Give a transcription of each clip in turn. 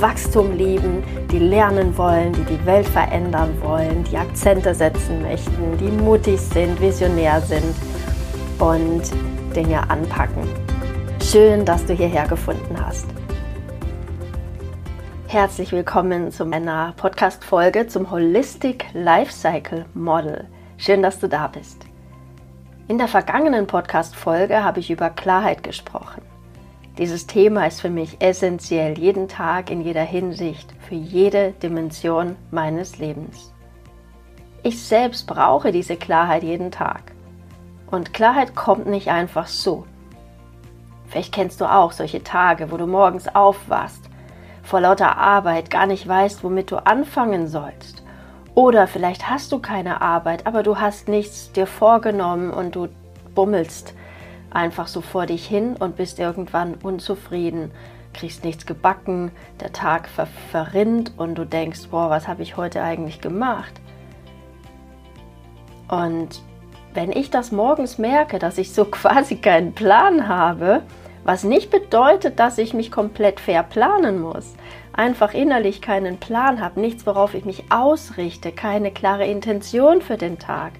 Wachstum lieben, die lernen wollen, die die Welt verändern wollen, die Akzente setzen möchten, die mutig sind, visionär sind und Dinge anpacken. Schön, dass du hierher gefunden hast. Herzlich willkommen zu meiner Podcast-Folge zum Holistic Lifecycle Model. Schön, dass du da bist. In der vergangenen Podcast-Folge habe ich über Klarheit gesprochen. Dieses Thema ist für mich essentiell, jeden Tag in jeder Hinsicht, für jede Dimension meines Lebens. Ich selbst brauche diese Klarheit jeden Tag. Und Klarheit kommt nicht einfach so. Vielleicht kennst du auch solche Tage, wo du morgens aufwachst, vor lauter Arbeit gar nicht weißt, womit du anfangen sollst. Oder vielleicht hast du keine Arbeit, aber du hast nichts dir vorgenommen und du bummelst einfach so vor dich hin und bist irgendwann unzufrieden, kriegst nichts gebacken, der Tag ver verrinnt und du denkst, boah, was habe ich heute eigentlich gemacht? Und wenn ich das morgens merke, dass ich so quasi keinen Plan habe, was nicht bedeutet, dass ich mich komplett verplanen muss, einfach innerlich keinen Plan habe, nichts, worauf ich mich ausrichte, keine klare Intention für den Tag,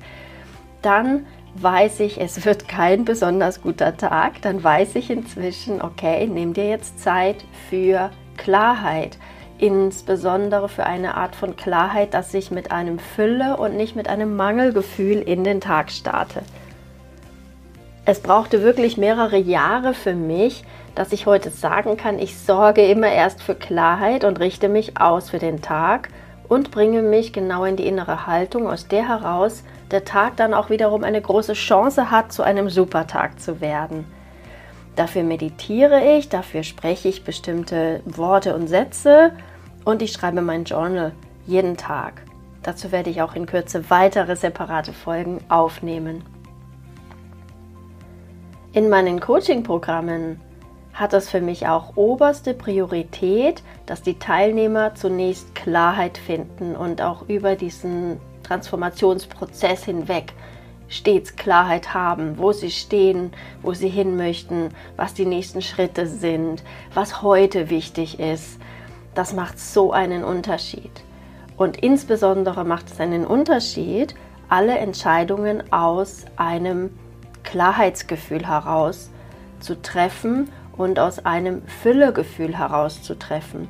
dann weiß ich, es wird kein besonders guter Tag, dann weiß ich inzwischen, okay, nimm dir jetzt Zeit für Klarheit. Insbesondere für eine Art von Klarheit, dass ich mit einem Fülle und nicht mit einem Mangelgefühl in den Tag starte. Es brauchte wirklich mehrere Jahre für mich, dass ich heute sagen kann, ich sorge immer erst für Klarheit und richte mich aus für den Tag und bringe mich genau in die innere Haltung, aus der heraus der Tag dann auch wiederum eine große Chance hat, zu einem Supertag zu werden. Dafür meditiere ich, dafür spreche ich bestimmte Worte und Sätze und ich schreibe mein Journal jeden Tag. Dazu werde ich auch in Kürze weitere separate Folgen aufnehmen. In meinen Coaching-Programmen hat es für mich auch oberste Priorität, dass die Teilnehmer zunächst Klarheit finden und auch über diesen Transformationsprozess hinweg stets Klarheit haben, wo sie stehen, wo sie hin möchten, was die nächsten Schritte sind, was heute wichtig ist. Das macht so einen Unterschied. Und insbesondere macht es einen Unterschied, alle Entscheidungen aus einem Klarheitsgefühl heraus zu treffen und aus einem Füllegefühl heraus zu treffen.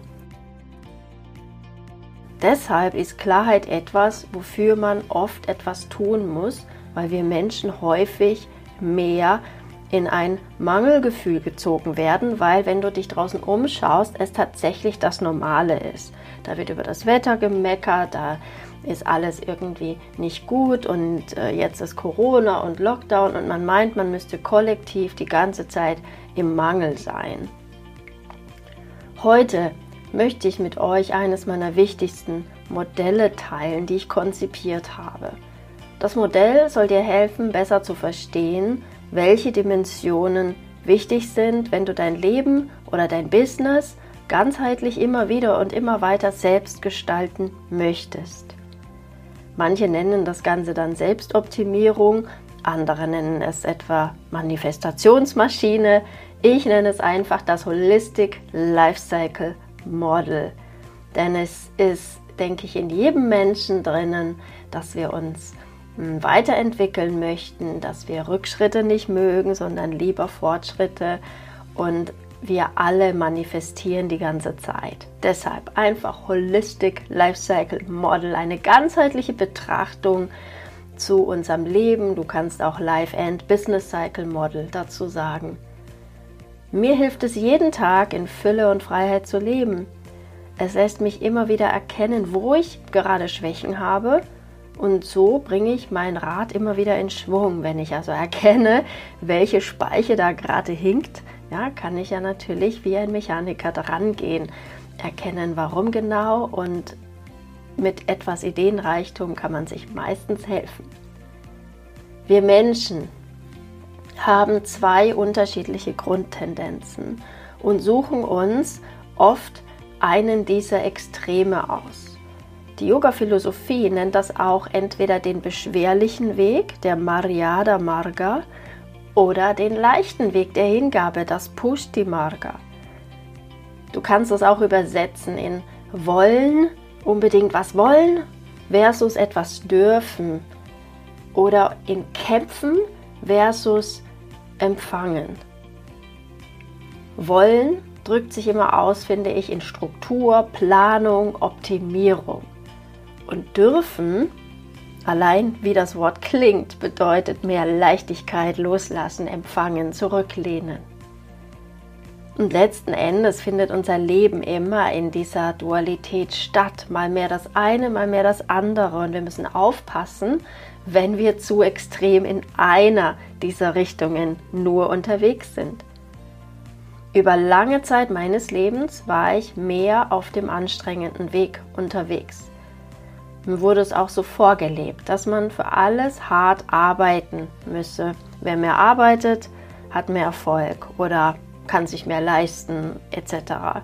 Deshalb ist Klarheit etwas, wofür man oft etwas tun muss, weil wir Menschen häufig mehr in ein Mangelgefühl gezogen werden, weil wenn du dich draußen umschaust, es tatsächlich das Normale ist. Da wird über das Wetter gemeckert, da ist alles irgendwie nicht gut und äh, jetzt ist Corona und Lockdown und man meint, man müsste kollektiv die ganze Zeit im Mangel sein. Heute möchte ich mit euch eines meiner wichtigsten Modelle teilen, die ich konzipiert habe. Das Modell soll dir helfen, besser zu verstehen, welche Dimensionen wichtig sind, wenn du dein Leben oder dein Business ganzheitlich immer wieder und immer weiter selbst gestalten möchtest. Manche nennen das Ganze dann Selbstoptimierung, andere nennen es etwa Manifestationsmaschine. Ich nenne es einfach das Holistic Lifecycle Model. Denn es ist, denke ich, in jedem Menschen drinnen, dass wir uns hm, weiterentwickeln möchten, dass wir Rückschritte nicht mögen, sondern lieber Fortschritte und wir alle manifestieren die ganze Zeit. Deshalb einfach Holistic Lifecycle Model, eine ganzheitliche Betrachtung zu unserem Leben. Du kannst auch Life and Business Cycle Model dazu sagen. Mir hilft es jeden Tag in Fülle und Freiheit zu leben. Es lässt mich immer wieder erkennen, wo ich gerade Schwächen habe und so bringe ich mein Rad immer wieder in Schwung. Wenn ich also erkenne, welche Speiche da gerade hinkt, ja, kann ich ja natürlich wie ein Mechaniker dran gehen. erkennen, warum genau und mit etwas Ideenreichtum kann man sich meistens helfen. Wir Menschen haben zwei unterschiedliche Grundtendenzen und suchen uns oft einen dieser Extreme aus. Die Yoga-Philosophie nennt das auch entweder den beschwerlichen Weg, der Maryada Marga, oder den leichten Weg der Hingabe, das Pushti Marga. Du kannst es auch übersetzen in wollen, unbedingt was wollen, versus etwas dürfen. Oder in kämpfen versus empfangen. Wollen drückt sich immer aus, finde ich, in Struktur, Planung, Optimierung. Und dürfen, allein wie das Wort klingt, bedeutet mehr Leichtigkeit, loslassen, empfangen, zurücklehnen. Und letzten Endes findet unser Leben immer in dieser Dualität statt. Mal mehr das eine, mal mehr das andere. Und wir müssen aufpassen, wenn wir zu extrem in einer dieser Richtungen nur unterwegs sind. Über lange Zeit meines Lebens war ich mehr auf dem anstrengenden Weg unterwegs. Wurde es auch so vorgelebt, dass man für alles hart arbeiten müsse. Wer mehr arbeitet, hat mehr Erfolg oder kann sich mehr leisten etc.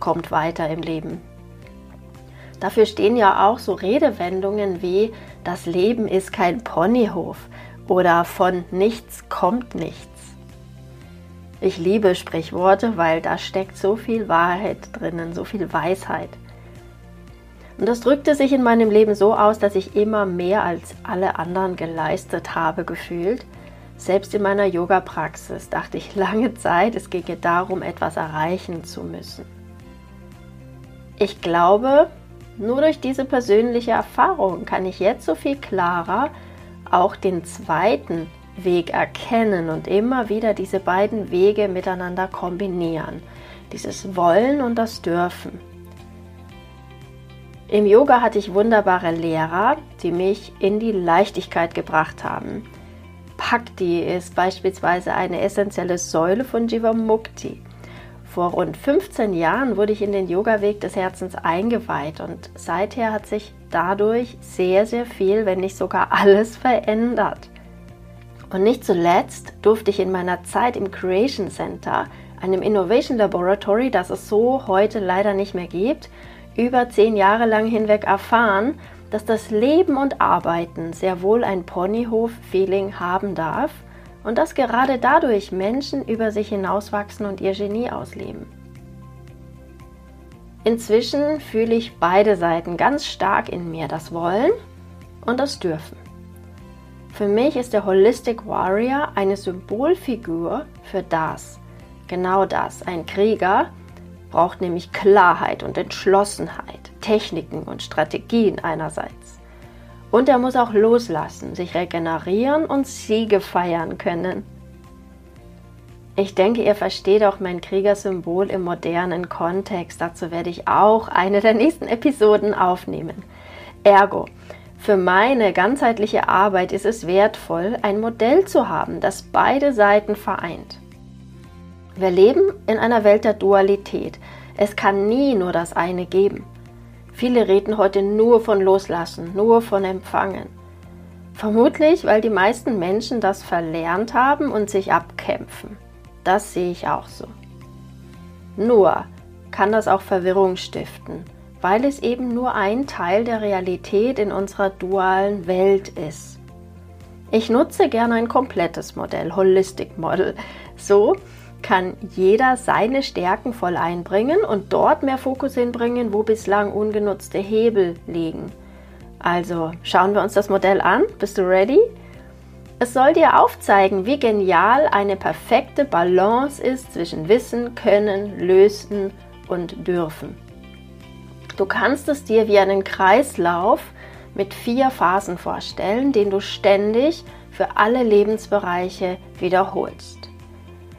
kommt weiter im Leben. Dafür stehen ja auch so Redewendungen wie das Leben ist kein Ponyhof oder von nichts kommt nichts. Ich liebe Sprichworte, weil da steckt so viel Wahrheit drinnen, so viel Weisheit. Und das drückte sich in meinem Leben so aus, dass ich immer mehr als alle anderen geleistet habe gefühlt selbst in meiner Yoga-Praxis dachte ich lange Zeit, es ginge darum, etwas erreichen zu müssen. Ich glaube, nur durch diese persönliche Erfahrung kann ich jetzt so viel klarer auch den zweiten Weg erkennen und immer wieder diese beiden Wege miteinander kombinieren. Dieses Wollen und das Dürfen. Im Yoga hatte ich wunderbare Lehrer, die mich in die Leichtigkeit gebracht haben. Bhakti ist beispielsweise eine essentielle Säule von Jivamukti. Vor rund 15 Jahren wurde ich in den Yoga-Weg des Herzens eingeweiht und seither hat sich dadurch sehr, sehr viel, wenn nicht sogar alles verändert. Und nicht zuletzt durfte ich in meiner Zeit im Creation Center, einem Innovation Laboratory, das es so heute leider nicht mehr gibt, über zehn Jahre lang hinweg erfahren, dass das Leben und Arbeiten sehr wohl ein Ponyhof-Feeling haben darf und dass gerade dadurch Menschen über sich hinauswachsen und ihr Genie ausleben. Inzwischen fühle ich beide Seiten ganz stark in mir, das Wollen und das Dürfen. Für mich ist der Holistic Warrior eine Symbolfigur für das, genau das, ein Krieger, braucht nämlich Klarheit und Entschlossenheit, Techniken und Strategien einerseits. Und er muss auch loslassen, sich regenerieren und Siege feiern können. Ich denke, ihr versteht auch mein Kriegersymbol im modernen Kontext. Dazu werde ich auch eine der nächsten Episoden aufnehmen. Ergo, für meine ganzheitliche Arbeit ist es wertvoll, ein Modell zu haben, das beide Seiten vereint. Wir leben in einer Welt der Dualität. Es kann nie nur das eine geben. Viele reden heute nur von Loslassen, nur von Empfangen. Vermutlich, weil die meisten Menschen das verlernt haben und sich abkämpfen. Das sehe ich auch so. Nur kann das auch Verwirrung stiften, weil es eben nur ein Teil der Realität in unserer dualen Welt ist. Ich nutze gerne ein komplettes Modell, Holistic Model, so kann jeder seine Stärken voll einbringen und dort mehr Fokus hinbringen, wo bislang ungenutzte Hebel liegen. Also schauen wir uns das Modell an. Bist du ready? Es soll dir aufzeigen, wie genial eine perfekte Balance ist zwischen Wissen, Können, Lösen und Dürfen. Du kannst es dir wie einen Kreislauf mit vier Phasen vorstellen, den du ständig für alle Lebensbereiche wiederholst.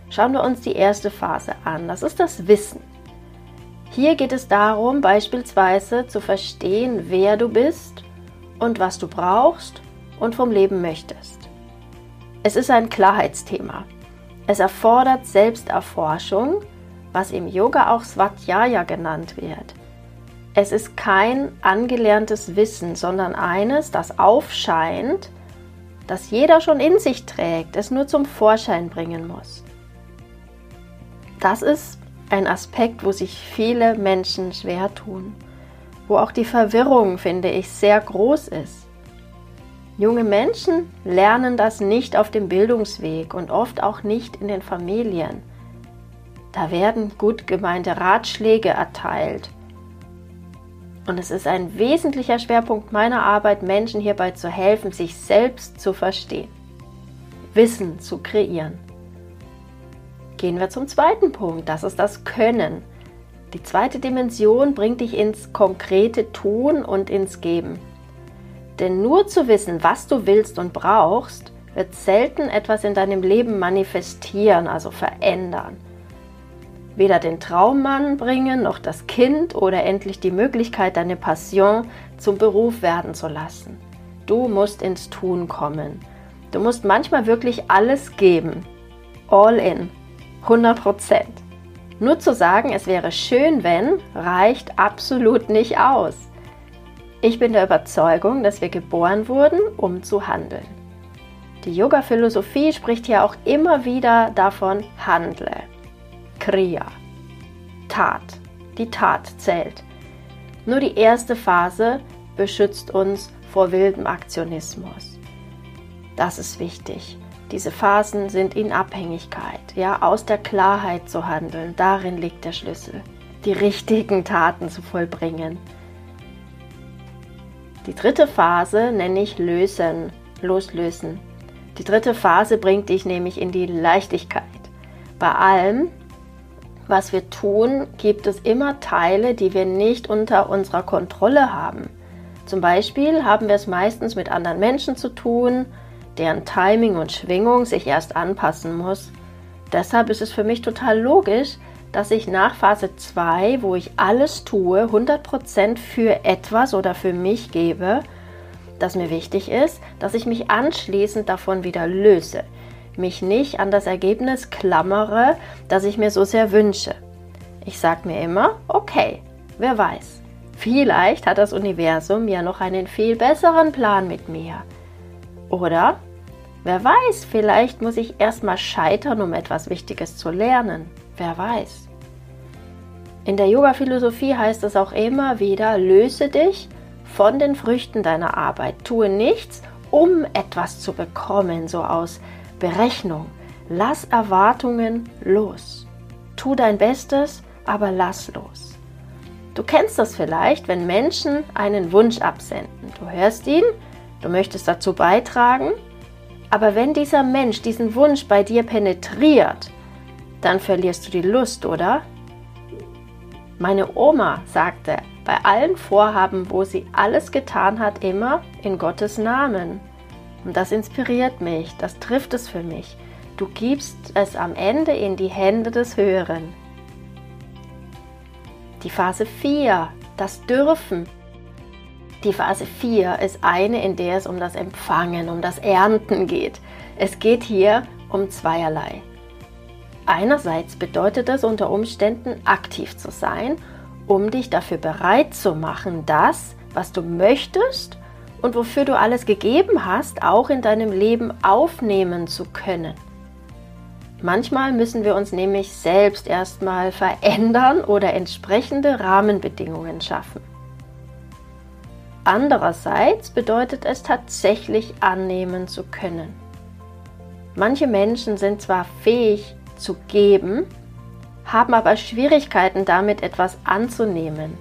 Schauen wir uns die erste Phase an. Das ist das Wissen. Hier geht es darum, beispielsweise zu verstehen, wer du bist und was du brauchst und vom Leben möchtest. Es ist ein Klarheitsthema. Es erfordert Selbsterforschung, was im Yoga auch Svadhyaya genannt wird. Es ist kein angelerntes Wissen, sondern eines, das aufscheint, das jeder schon in sich trägt, es nur zum Vorschein bringen muss. Das ist ein Aspekt, wo sich viele Menschen schwer tun, wo auch die Verwirrung, finde ich, sehr groß ist. Junge Menschen lernen das nicht auf dem Bildungsweg und oft auch nicht in den Familien. Da werden gut gemeinte Ratschläge erteilt. Und es ist ein wesentlicher Schwerpunkt meiner Arbeit, Menschen hierbei zu helfen, sich selbst zu verstehen, Wissen zu kreieren. Gehen wir zum zweiten Punkt, das ist das Können. Die zweite Dimension bringt dich ins konkrete Tun und ins Geben. Denn nur zu wissen, was du willst und brauchst, wird selten etwas in deinem Leben manifestieren, also verändern. Weder den Traummann bringen, noch das Kind oder endlich die Möglichkeit, deine Passion zum Beruf werden zu lassen. Du musst ins Tun kommen. Du musst manchmal wirklich alles geben. All in. 100 Prozent. Nur zu sagen, es wäre schön, wenn, reicht absolut nicht aus. Ich bin der Überzeugung, dass wir geboren wurden, um zu handeln. Die Yoga-Philosophie spricht hier auch immer wieder davon, handle. Kriya. Tat. Die Tat zählt. Nur die erste Phase beschützt uns vor wildem Aktionismus. Das ist wichtig. Diese Phasen sind in Abhängigkeit, ja, aus der Klarheit zu handeln. Darin liegt der Schlüssel, die richtigen Taten zu vollbringen. Die dritte Phase nenne ich Lösen, Loslösen. Die dritte Phase bringt dich nämlich in die Leichtigkeit. Bei allem, was wir tun, gibt es immer Teile, die wir nicht unter unserer Kontrolle haben. Zum Beispiel haben wir es meistens mit anderen Menschen zu tun, deren Timing und Schwingung sich erst anpassen muss. Deshalb ist es für mich total logisch, dass ich nach Phase 2, wo ich alles tue, 100% für etwas oder für mich gebe, das mir wichtig ist, dass ich mich anschließend davon wieder löse, mich nicht an das Ergebnis klammere, das ich mir so sehr wünsche. Ich sage mir immer, okay, wer weiß, vielleicht hat das Universum ja noch einen viel besseren Plan mit mir. Oder Wer weiß, vielleicht muss ich erstmal scheitern, um etwas Wichtiges zu lernen. Wer weiß. In der Yoga-Philosophie heißt es auch immer wieder, löse dich von den Früchten deiner Arbeit. Tue nichts, um etwas zu bekommen, so aus Berechnung. Lass Erwartungen los. Tu dein Bestes, aber lass los. Du kennst das vielleicht, wenn Menschen einen Wunsch absenden. Du hörst ihn, du möchtest dazu beitragen aber wenn dieser Mensch diesen Wunsch bei dir penetriert, dann verlierst du die Lust, oder? Meine Oma sagte bei allen Vorhaben, wo sie alles getan hat, immer in Gottes Namen. Und das inspiriert mich, das trifft es für mich. Du gibst es am Ende in die Hände des Höheren. Die Phase 4, das Dürfen, die Phase 4 ist eine, in der es um das Empfangen, um das Ernten geht. Es geht hier um zweierlei. Einerseits bedeutet es unter Umständen aktiv zu sein, um dich dafür bereit zu machen, das, was du möchtest und wofür du alles gegeben hast, auch in deinem Leben aufnehmen zu können. Manchmal müssen wir uns nämlich selbst erstmal verändern oder entsprechende Rahmenbedingungen schaffen. Andererseits bedeutet es tatsächlich annehmen zu können. Manche Menschen sind zwar fähig zu geben, haben aber Schwierigkeiten damit etwas anzunehmen.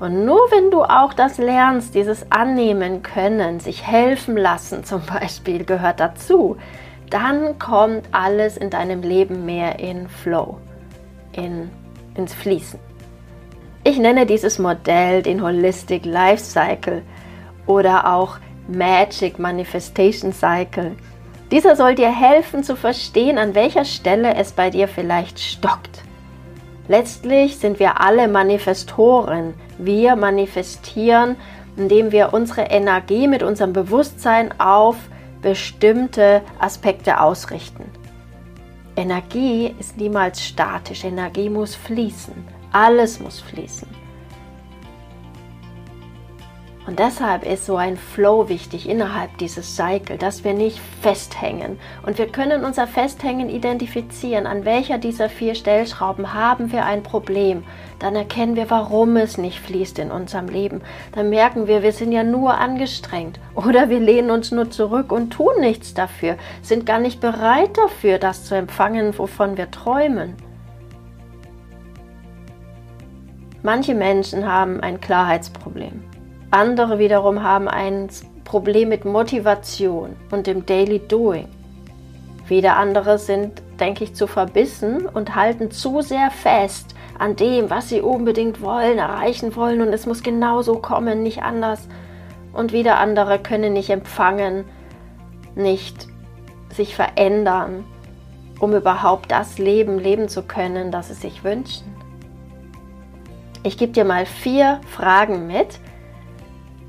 Und nur wenn du auch das lernst, dieses Annehmen können, sich helfen lassen zum Beispiel gehört dazu, dann kommt alles in deinem Leben mehr in Flow, in, ins Fließen. Ich nenne dieses Modell den Holistic Life Cycle oder auch Magic Manifestation Cycle. Dieser soll dir helfen zu verstehen, an welcher Stelle es bei dir vielleicht stockt. Letztlich sind wir alle Manifestoren. Wir manifestieren, indem wir unsere Energie mit unserem Bewusstsein auf bestimmte Aspekte ausrichten. Energie ist niemals statisch, Energie muss fließen, alles muss fließen. Und deshalb ist so ein Flow wichtig innerhalb dieses Cycle, dass wir nicht festhängen. Und wir können unser Festhängen identifizieren. An welcher dieser vier Stellschrauben haben wir ein Problem? Dann erkennen wir, warum es nicht fließt in unserem Leben. Dann merken wir, wir sind ja nur angestrengt. Oder wir lehnen uns nur zurück und tun nichts dafür, sind gar nicht bereit dafür, das zu empfangen, wovon wir träumen. Manche Menschen haben ein Klarheitsproblem. Andere wiederum haben ein Problem mit Motivation und dem Daily Doing. Wieder andere sind, denke ich, zu verbissen und halten zu sehr fest an dem, was sie unbedingt wollen, erreichen wollen und es muss genauso kommen, nicht anders. Und wieder andere können nicht empfangen, nicht sich verändern, um überhaupt das Leben leben zu können, das sie sich wünschen. Ich gebe dir mal vier Fragen mit,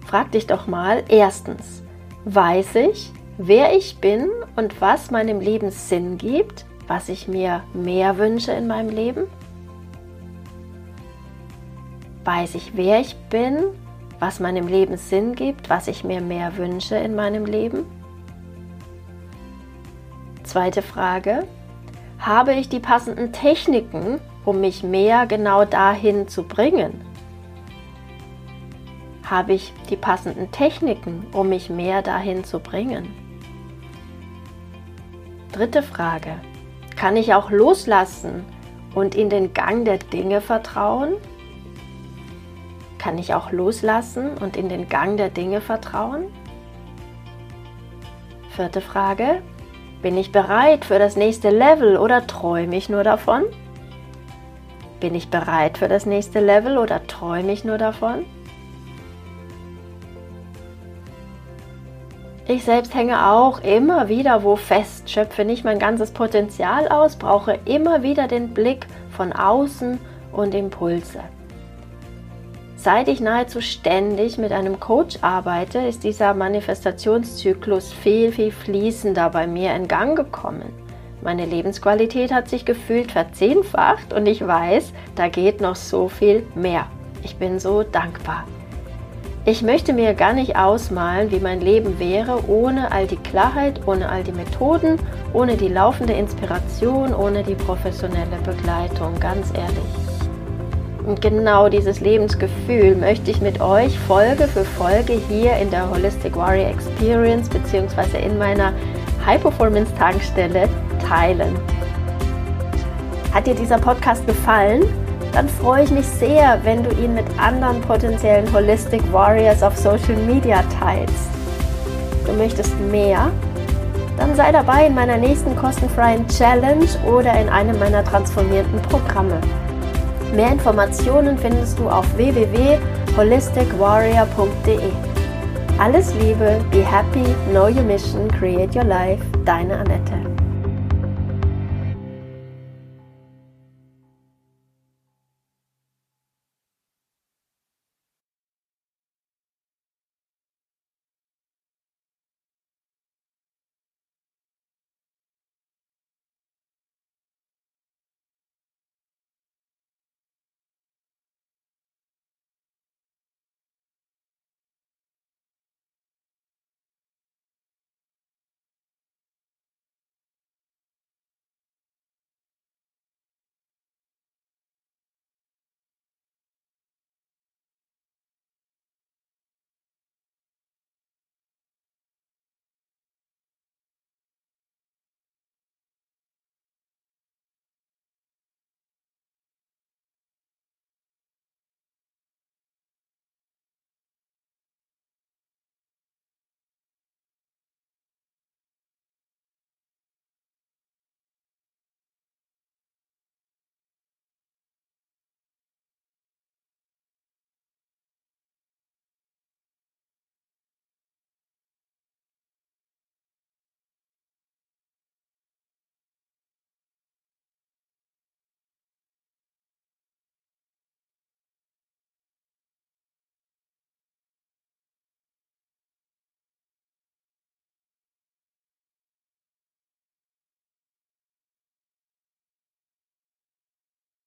Frag dich doch mal, erstens, weiß ich, wer ich bin und was meinem Leben Sinn gibt, was ich mir mehr wünsche in meinem Leben? Weiß ich, wer ich bin, was meinem Leben Sinn gibt, was ich mir mehr wünsche in meinem Leben? Zweite Frage, habe ich die passenden Techniken, um mich mehr genau dahin zu bringen? Habe ich die passenden Techniken, um mich mehr dahin zu bringen? Dritte Frage. Kann ich auch loslassen und in den Gang der Dinge vertrauen? Kann ich auch loslassen und in den Gang der Dinge vertrauen? Vierte Frage. Bin ich bereit für das nächste Level oder träume ich nur davon? Bin ich bereit für das nächste Level oder träume ich nur davon? Ich selbst hänge auch immer wieder wo fest, schöpfe nicht mein ganzes Potenzial aus, brauche immer wieder den Blick von außen und Impulse. Seit ich nahezu ständig mit einem Coach arbeite, ist dieser Manifestationszyklus viel, viel fließender bei mir in Gang gekommen. Meine Lebensqualität hat sich gefühlt verzehnfacht und ich weiß, da geht noch so viel mehr. Ich bin so dankbar. Ich möchte mir gar nicht ausmalen, wie mein Leben wäre, ohne all die Klarheit, ohne all die Methoden, ohne die laufende Inspiration, ohne die professionelle Begleitung, ganz ehrlich. Und genau dieses Lebensgefühl möchte ich mit euch Folge für Folge hier in der Holistic Warrior Experience bzw. in meiner High Performance Tankstelle teilen. Hat dir dieser Podcast gefallen? Dann freue ich mich sehr, wenn du ihn mit anderen potenziellen Holistic Warriors auf Social Media teilst. Du möchtest mehr? Dann sei dabei in meiner nächsten kostenfreien Challenge oder in einem meiner transformierten Programme. Mehr Informationen findest du auf www.holisticwarrior.de. Alles Liebe, be happy, know your mission, create your life, deine Annette.